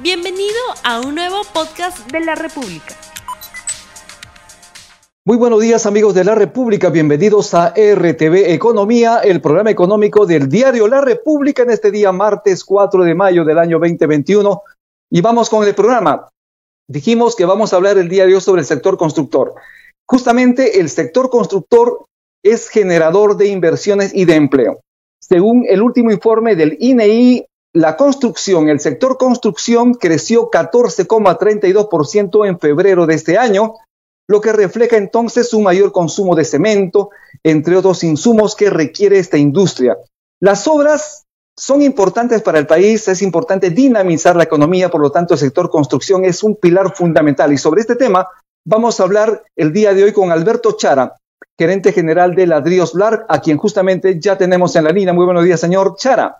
Bienvenido a un nuevo podcast de la República. Muy buenos días amigos de la República, bienvenidos a RTV Economía, el programa económico del diario La República en este día martes 4 de mayo del año 2021. Y vamos con el programa. Dijimos que vamos a hablar el día de hoy sobre el sector constructor. Justamente el sector constructor es generador de inversiones y de empleo. Según el último informe del INEI, la construcción, el sector construcción creció 14,32% en febrero de este año, lo que refleja entonces un mayor consumo de cemento, entre otros insumos que requiere esta industria. Las obras son importantes para el país, es importante dinamizar la economía, por lo tanto el sector construcción es un pilar fundamental. Y sobre este tema vamos a hablar el día de hoy con Alberto Chara, gerente general de Ladrillos Blar, a quien justamente ya tenemos en la línea. Muy buenos días, señor Chara.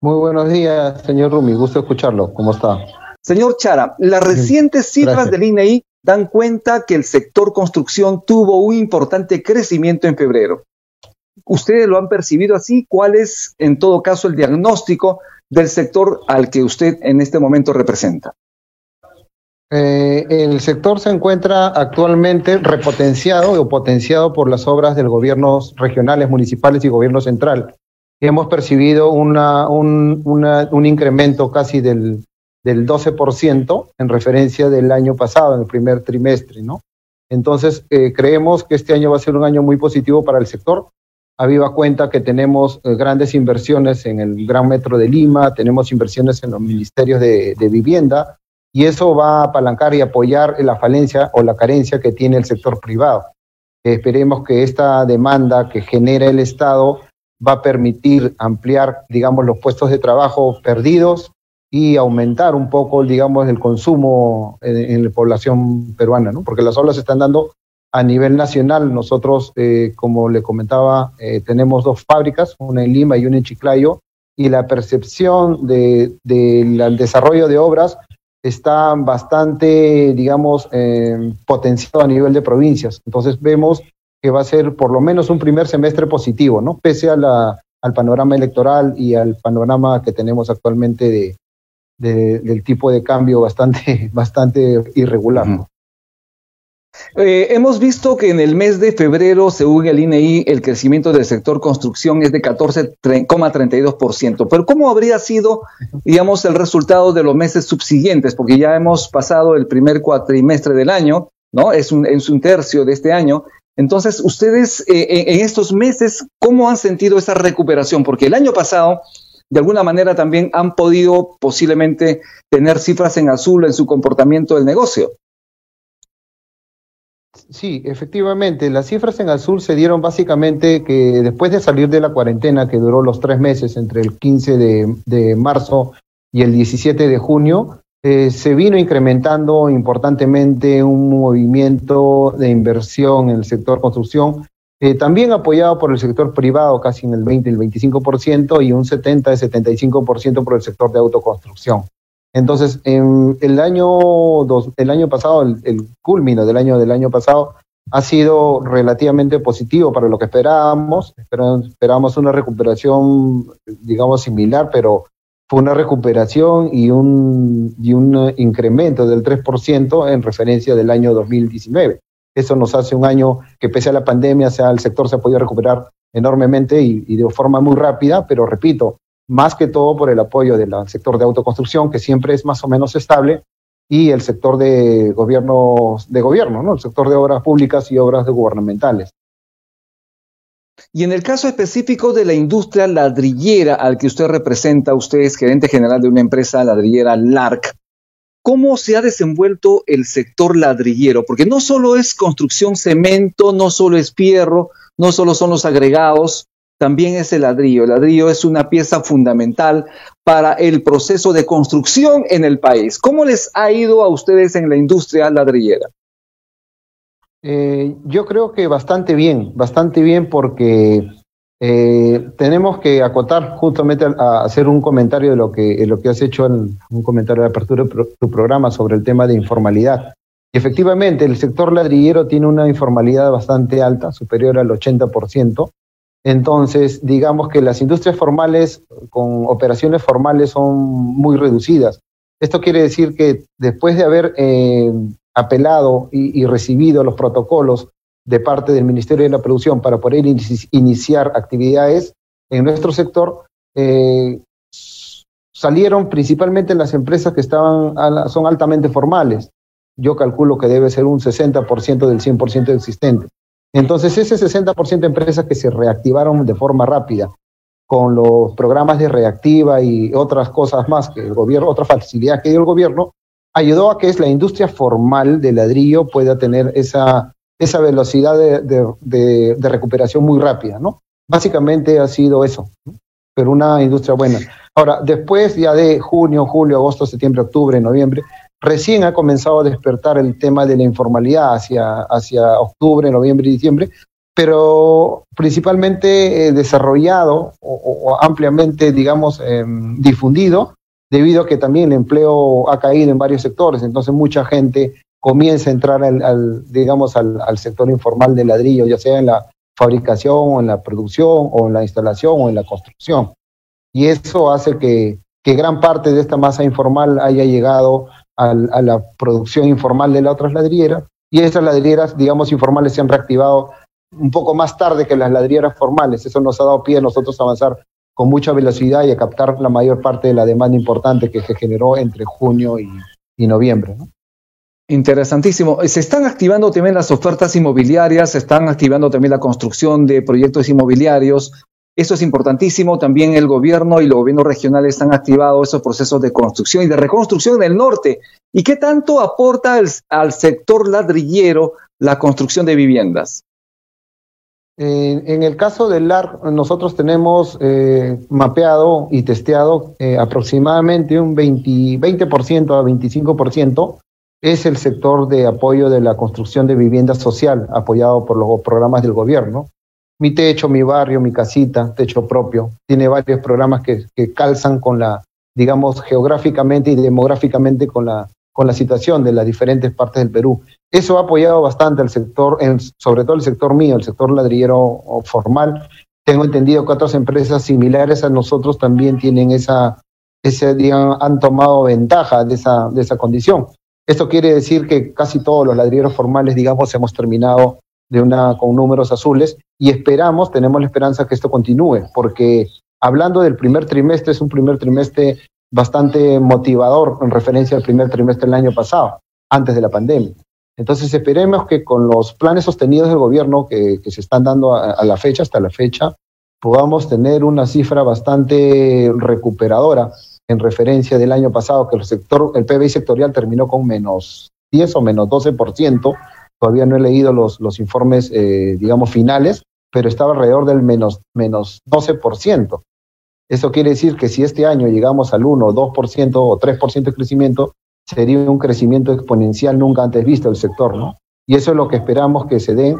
Muy buenos días, señor Rumi. Gusto escucharlo. ¿Cómo está? Señor Chara, las recientes cifras del INEI dan cuenta que el sector construcción tuvo un importante crecimiento en febrero. ¿Ustedes lo han percibido así? ¿Cuál es, en todo caso, el diagnóstico del sector al que usted en este momento representa? Eh, el sector se encuentra actualmente repotenciado o potenciado por las obras del gobiernos regionales, municipales y gobierno central. Hemos percibido una, un, un incremento casi del del 12% en referencia del año pasado, en el primer trimestre, ¿no? Entonces, eh, creemos que este año va a ser un año muy positivo para el sector. Habida cuenta que tenemos eh, grandes inversiones en el Gran Metro de Lima, tenemos inversiones en los ministerios de, vivienda, y eso va a apalancar y apoyar la falencia o la carencia que tiene el sector privado. esperemos que esta demanda que genera el Estado va a permitir ampliar, digamos, los puestos de trabajo perdidos y aumentar un poco, digamos, el consumo en, la población peruana, ¿no? Porque las olas se están dando a nivel nacional. Nosotros, eh, como le comentaba, eh, tenemos dos fábricas, una en Lima y una en Chiclayo, y la percepción del de, desarrollo de obras está bastante, digamos, eh, potenciado a nivel de provincias. Entonces vemos que va a ser por lo menos un primer semestre positivo, ¿no? Pese a al panorama electoral y al panorama que tenemos actualmente de, del tipo de cambio bastante, bastante irregular. Eh, hemos visto que en el mes de febrero, según el INEI, el crecimiento del sector construcción es de 14,32%. Pero ¿cómo habría sido, digamos, el resultado de los meses subsiguientes? Porque ya hemos pasado el primer cuatrimestre del año, ¿no? Es un, es un tercio de este año. Entonces, ustedes eh, en estos meses, ¿cómo han sentido esa recuperación? Porque el año pasado de alguna manera también han podido posiblemente tener cifras en azul en su comportamiento del negocio. Sí, efectivamente, las cifras en azul se dieron básicamente que después de salir de la cuarentena que duró los tres meses entre el 15 de, marzo y el 17 de junio, eh, se vino incrementando importantemente un movimiento de inversión en el sector construcción eh, también apoyado por el sector privado, casi en el 20 y el 25%, y un 70 75% por el sector de autoconstrucción. Entonces, en el año, dos, el año pasado, el, el del año del año pasado, ha sido relativamente positivo para lo que esperábamos. Esperábamos una recuperación, digamos, similar, pero fue una recuperación y un, y un incremento del 3% en referencia del año 2019. Eso nos hace un año que pese a la pandemia, sea, el sector se ha podido recuperar enormemente y, de forma muy rápida, pero repito, más que todo por el apoyo del sector de autoconstrucción, que siempre es más o menos estable, y el sector de gobierno, de gobierno, ¿no? El sector de obras públicas y obras gubernamentales. Y en el caso específico de la industria ladrillera al que usted representa, usted es gerente general de una empresa ladrillera LARC, cómo se ha desenvuelto el sector ladrillero, porque no solo es construcción cemento, no solo es fierro, no solo son los agregados, también es el ladrillo. El ladrillo es una pieza fundamental para el proceso de construcción en el país. ¿Cómo les ha ido a ustedes en la industria ladrillera? Eh, yo creo que bastante bien, bastante bien porque eh, tenemos que acotar justamente a, hacer un comentario de lo que, lo que has hecho en un comentario de apertura de tu programa sobre el tema de informalidad. Y efectivamente, el sector ladrillero tiene una informalidad bastante alta, superior al 80%. Entonces, digamos que las industrias formales con operaciones formales son muy reducidas. Esto quiere decir que después de haber eh, apelado y, recibido los protocolos de parte del Ministerio de la Producción para poder iniciar actividades en nuestro sector, eh, salieron principalmente las empresas que estaban son altamente formales. Yo calculo que debe ser un 60% del 100% existente. Entonces, ese 60% de empresas que se reactivaron de forma rápida con los programas de reactiva y otras cosas más que el gobierno, otra facilidad que dio el gobierno, ayudó a que la industria formal de ladrillo pueda tener esa, esa velocidad de, recuperación muy rápida, ¿no? Básicamente ha sido eso, pero una industria buena. Ahora, después ya de junio, julio, agosto, septiembre, octubre, noviembre, recién ha comenzado a despertar el tema de la informalidad hacia, hacia octubre, noviembre y diciembre, pero principalmente eh, desarrollado o, ampliamente, digamos, em, difundido, debido a que también el empleo ha caído en varios sectores, entonces mucha gente comienza a entrar al, digamos, al, al, sector informal de ladrillo, ya sea en la fabricación o en la producción o en la instalación o en la construcción. Y eso hace que, que gran parte de esta masa informal haya llegado a la producción informal de las otras ladrilleras y esas ladrilleras, digamos, informales se han reactivado un poco más tarde que las ladrilleras formales. Eso nos ha dado pie a nosotros avanzar con mucha velocidad y a captar la mayor parte de la demanda importante que se generó entre junio y, noviembre. Interesantísimo. Se están activando también las ofertas inmobiliarias, se están activando también la construcción de proyectos inmobiliarios. Eso es importantísimo. También el gobierno y los gobiernos regionales han activado esos procesos de construcción y de reconstrucción en el norte. ¿Y qué tanto aporta al sector ladrillero la construcción de viviendas? En el caso del LAR, nosotros tenemos eh, mapeado y testeado eh, aproximadamente un 20, 20% a 25% es el sector de apoyo de la construcción de vivienda social, apoyado por los programas del gobierno. Mi techo, mi barrio, mi casita, techo propio, tiene varios programas que calzan con la, digamos, geográficamente y demográficamente con la, con la situación de las diferentes partes del Perú. Eso ha apoyado bastante al sector, sobre todo el sector mío, el sector ladrillero formal. Tengo entendido que otras empresas similares a nosotros también tienen esa, ese, han tomado ventaja de esa, de esa condición. Esto quiere decir que casi todos los ladrilleros formales, digamos, hemos terminado de una, con números azules y esperamos, tenemos la esperanza que esto continúe, porque hablando del primer trimestre, es un primer trimestre bastante motivador en referencia al primer trimestre del año pasado, antes de la pandemia. Entonces esperemos que con los planes sostenidos del gobierno que, se están dando a, la fecha, hasta la fecha, podamos tener una cifra bastante recuperadora en referencia del año pasado, que el sector, el PBI sectorial terminó con menos 10 o menos 12%. Todavía no he leído los, los informes, eh, digamos, finales, pero estaba alrededor del menos, menos 12%. Eso quiere decir que si este año llegamos al 1, 2% o 3% de crecimiento, sería un crecimiento exponencial nunca antes visto del sector, ¿no? Y eso es lo que esperamos que se dé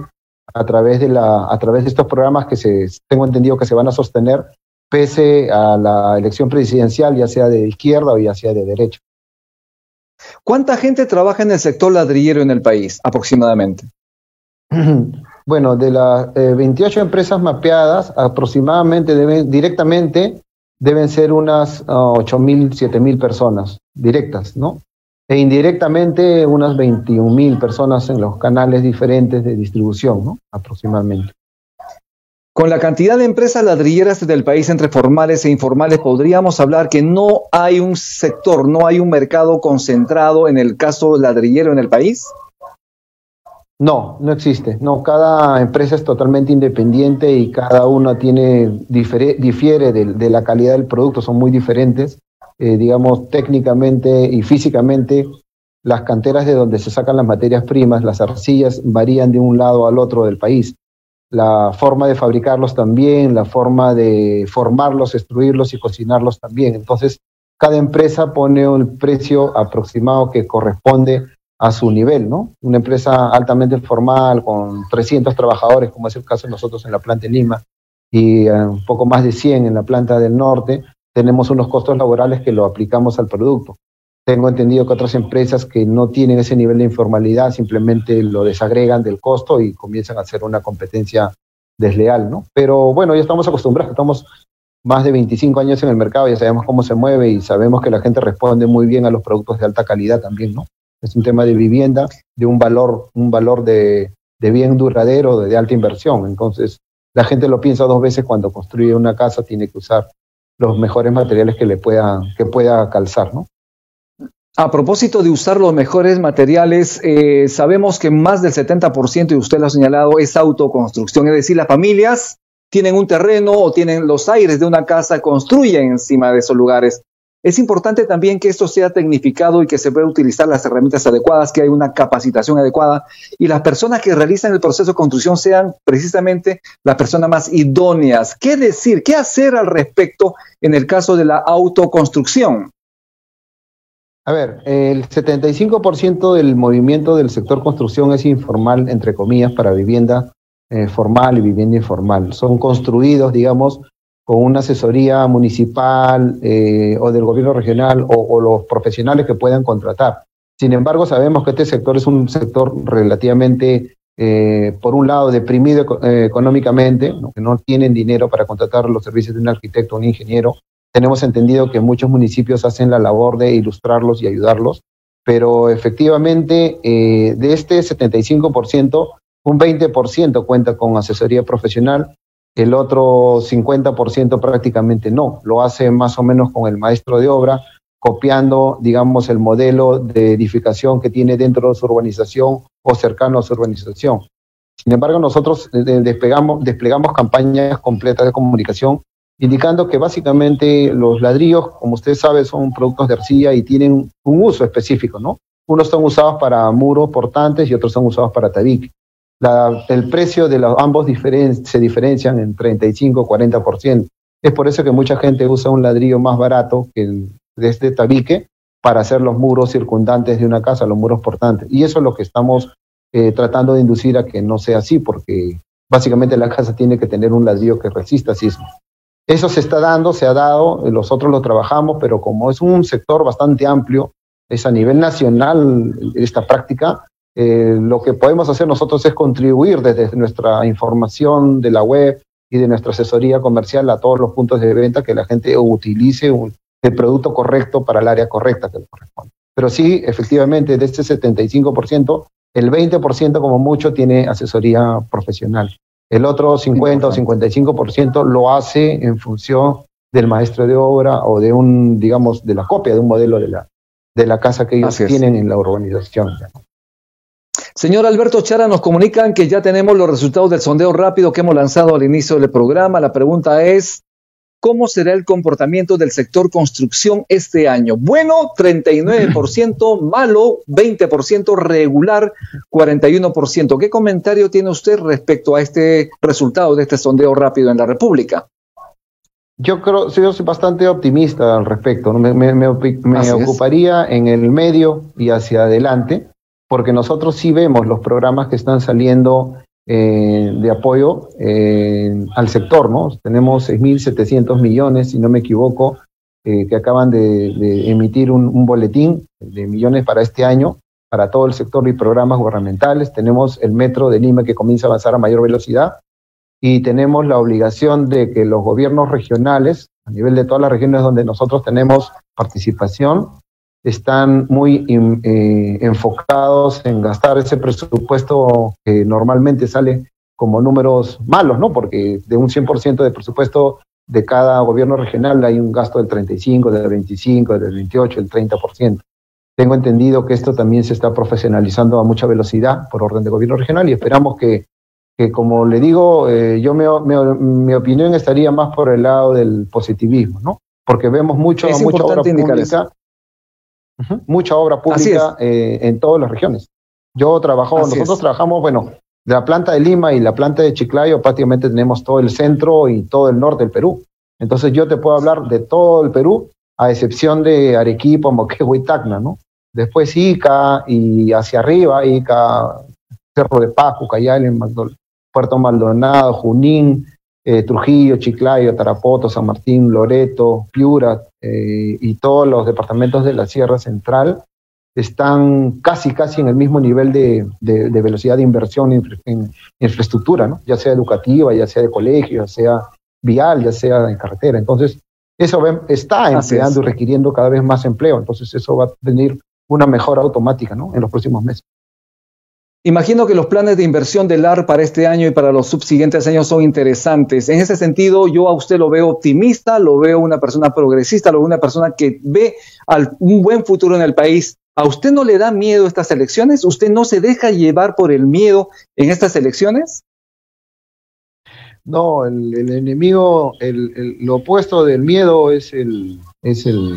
a través de, la, a través de estos programas que se, tengo entendido que se van a sostener pese a la elección presidencial, ya sea de izquierda o ya sea de derecha. ¿Cuánta gente trabaja en el sector ladrillero en el país aproximadamente? Bueno, de las 28 eh, empresas mapeadas, aproximadamente deben, directamente deben ser unas 8.000, uh, 7.000 personas directas, ¿no? e indirectamente unas 21 mil personas en los canales diferentes de distribución, ¿no? aproximadamente. Con la cantidad de empresas ladrilleras del país entre formales e informales, podríamos hablar que no hay un sector, no hay un mercado concentrado en el caso ladrillero en el país. No, no existe. No, cada empresa es totalmente independiente y cada una tiene difiere de la calidad del producto, son muy diferentes. Eh, digamos, técnicamente y físicamente, las canteras de donde se sacan las materias primas, las arcillas, varían de un lado al otro del país. La forma de fabricarlos también, la forma de formarlos, destruirlos y cocinarlos también. Entonces, cada empresa pone un precio aproximado que corresponde a su nivel, ¿no? Una empresa altamente formal con 300 trabajadores, como es el caso de nosotros en la planta de Lima, y eh, un poco más de 100 en la planta del norte, tenemos unos costos laborales que lo aplicamos al producto. Tengo entendido que otras empresas que no tienen ese nivel de informalidad simplemente lo desagregan del costo y comienzan a hacer una competencia desleal, ¿no? Pero bueno, ya estamos acostumbrados, estamos más de 25 años en el mercado, ya sabemos cómo se mueve y sabemos que la gente responde muy bien a los productos de alta calidad también, ¿no? Es un tema de vivienda, de un valor, un valor de, bien duradero, de, de alta inversión. Entonces, la gente lo piensa dos veces cuando construye una casa, tiene que usar los mejores materiales que le pueda, que pueda calzar, ¿no? A propósito de usar los mejores materiales, eh, sabemos que más del 70%, y usted lo ha señalado, es autoconstrucción, es decir, las familias tienen un terreno o tienen los aires de una casa, construyen encima de esos lugares. Es importante también que esto sea tecnificado y que se pueda utilizar las herramientas adecuadas, que hay una capacitación adecuada y las personas que realizan el proceso de construcción sean precisamente las personas más idóneas. ¿Qué decir? ¿Qué hacer al respecto en el caso de la autoconstrucción? A ver, el 75% del movimiento del sector construcción es informal, entre comillas, para vivienda eh, formal y vivienda informal. Son construidos, digamos, con una asesoría municipal eh, o del gobierno regional o, o, los profesionales que puedan contratar. Sin embargo, sabemos que este sector es un sector relativamente, eh, por un lado, deprimido eh, económicamente, ¿no? que no tienen dinero para contratar los servicios de un arquitecto o un ingeniero, tenemos entendido que muchos municipios hacen la labor de ilustrarlos y ayudarlos, pero efectivamente eh, de este 75%, un 20% cuenta con asesoría profesional, el otro 50% prácticamente no, lo hace más o menos con el maestro de obra, copiando, digamos, el modelo de edificación que tiene dentro de su urbanización o cercano a su urbanización. Sin embargo, nosotros eh, desplegamos, desplegamos campañas completas de comunicación indicando que básicamente los ladrillos, como usted sabe, son productos de arcilla y tienen un uso específico, ¿no? Unos son usados para muros portantes y otros son usados para tabique. La, el precio de los, ambos se diferencian en 35-40%. Es por eso que mucha gente usa un ladrillo más barato que el de este tabique para hacer los muros circundantes de una casa, los muros portantes. Y eso es lo que estamos eh, tratando de inducir a que no sea así, porque básicamente la casa tiene que tener un ladrillo que resista sismos. Eso se está dando, se ha dado, nosotros lo trabajamos, pero como es un sector bastante amplio, es a nivel nacional esta práctica, eh, lo que podemos hacer nosotros es contribuir desde nuestra información de la web y de nuestra asesoría comercial a todos los puntos de venta que la gente utilice un, el producto correcto para el área correcta que le corresponde. Pero sí, efectivamente, de este 75%, el 20% como mucho tiene asesoría profesional. El otro 50 o 55% lo hace en función del maestro de obra o de un, digamos, de la copia de un modelo de la, de la casa que ellos tienen en la urbanización. Señor Alberto Chara, nos comunican que ya tenemos los resultados del sondeo rápido que hemos lanzado al inicio del programa. La pregunta es, ¿cómo será el comportamiento del sector construcción este año? Bueno, 39%, malo, 20%, regular, 41%. ¿Qué comentario tiene usted respecto a este resultado de este sondeo rápido en la República? Yo creo, yo soy bastante optimista al respecto. Me, me, me, me ocuparía es. en el medio y hacia adelante, porque nosotros sí vemos los programas que están saliendo eh, de apoyo eh, al sector, ¿no? Tenemos 6.700 millones, si no me equivoco, eh, que acaban de, de emitir un, un, boletín de millones para este año, para todo el sector y programas gubernamentales. Tenemos el metro de Lima que comienza a avanzar a mayor velocidad y tenemos la obligación de que los gobiernos regionales, a nivel de todas las regiones donde nosotros tenemos participación, están muy eh, enfocados en gastar ese presupuesto que normalmente sale como números malos, ¿no? Porque de un 100% de presupuesto de cada gobierno regional hay un gasto del 35, del 25, del 28, del 30%. Tengo entendido que esto también se está profesionalizando a mucha velocidad por orden de gobierno regional y esperamos que, que como le digo, eh, yo me, me, mi opinión estaría más por el lado del positivismo, ¿no? Porque vemos mucho, es mucha obra pública. Eso Mucha obra pública eh, en todas las regiones. Yo trabajo, Así nosotros es. trabajamos, bueno, de la planta de Lima y la planta de Chiclayo prácticamente tenemos todo el centro y todo el norte del Perú. Entonces yo te puedo hablar de todo el Perú, a excepción de Arequipa, Moquegua y Tacna, ¿no? Después Ica y hacia arriba, Ica, Cerro de Paz, Cayal, Puerto Maldonado, Junín, eh, Trujillo, Chiclayo, Tarapoto, San Martín, Loreto, Piura eh, y todos los departamentos de la Sierra Central están casi, casi en el mismo nivel de, de, de velocidad de inversión en, en, infraestructura, ¿no? ya sea educativa, ya sea de colegio, ya sea vial, ya sea en carretera. Entonces, eso está empleando y requiriendo cada vez más empleo. Entonces, eso va a tener una mejora automática ¿no? en los próximos meses. Imagino que los planes de inversión del AR para este año y para los subsiguientes años son interesantes. En ese sentido, yo a usted lo veo optimista, lo veo una persona progresista, lo veo una persona que ve un buen futuro en el país. ¿A usted no le da miedo estas elecciones? ¿Usted no se deja llevar por el miedo en estas elecciones? No, el, enemigo, lo opuesto del miedo es el, es el,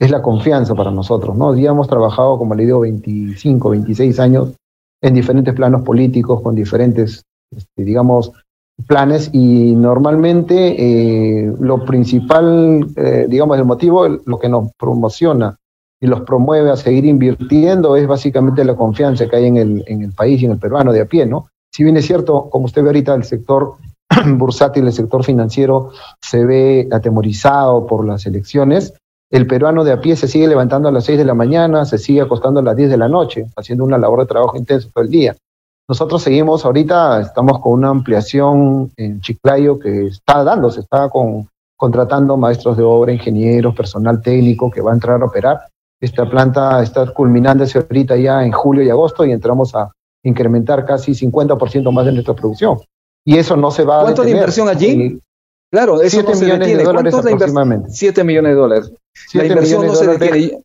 es la confianza para nosotros, ¿no? Ya hemos trabajado, como le digo, 25, 26 años en diferentes planos políticos, con diferentes, este, digamos, planes y normalmente eh, lo principal, eh, digamos, el motivo, lo que nos promociona y los promueve a seguir invirtiendo es básicamente la confianza que hay en el, en el país y en el peruano de a pie, ¿no? Si bien es cierto, como usted ve ahorita, el sector bursátil, el sector financiero se ve atemorizado por las elecciones, el peruano de a pie se sigue levantando a las 6 de la mañana, se sigue acostando a las 10 de la noche, haciendo una labor de trabajo intenso todo el día. Nosotros seguimos ahorita, estamos con una ampliación en Chiclayo que está dando, se está con, contratando maestros de obra, ingenieros, personal técnico que va a entrar a operar. Esta planta está culminándose ahorita ya en julio y agosto y entramos a incrementar casi 50% más de nuestra producción. Y eso no se va a ¿Cuánto de inversión allí? Claro, eso 7 millones de dólares aproximadamente. 7 millones de dólares. La inversión no se detiene.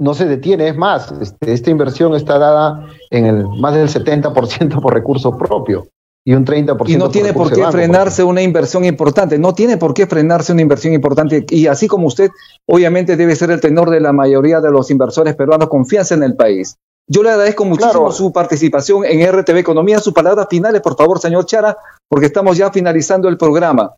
No se detiene, es más, este, esta inversión está dada en el más del 70% por recurso propio y un 30% Y no tiene por, qué frenarse una inversión importante, no tiene por qué frenarse una inversión importante. Y así como usted, obviamente debe ser el tenor de la mayoría de los inversores peruanos, confianza en el país. Yo le agradezco muchísimo su participación en RTV Economía. Sus palabras finales, por favor, señor Chara, porque estamos ya finalizando el programa.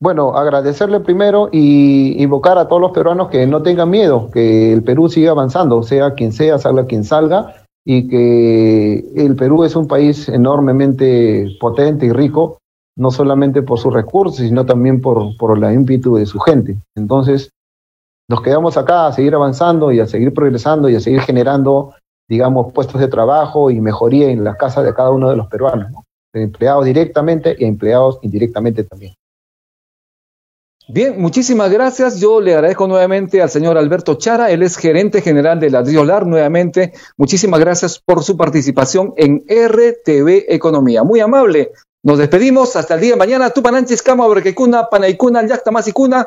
Bueno, agradecerle primero y invocar a todos los peruanos que no tengan miedo, que el Perú siga avanzando, sea quien sea, salga quien salga, y que el Perú es un país enormemente potente y rico, no solamente por sus recursos, sino también por, por la ímpetu de su gente. Entonces, nos quedamos acá a seguir avanzando y a seguir progresando y a seguir generando, digamos, puestos de trabajo y mejoría en la casa de cada uno de los peruanos, empleados directamente y empleados indirectamente también. Bien, muchísimas gracias. Yo le agradezco nuevamente al señor Alberto Chara, él es gerente general de Ladriolar nuevamente. Muchísimas gracias por su participación en RTV Economía. Muy amable. Nos despedimos hasta el día de mañana. Tupananchis, Cama, Brequecuna, Panaicuna, Yactamasicuna.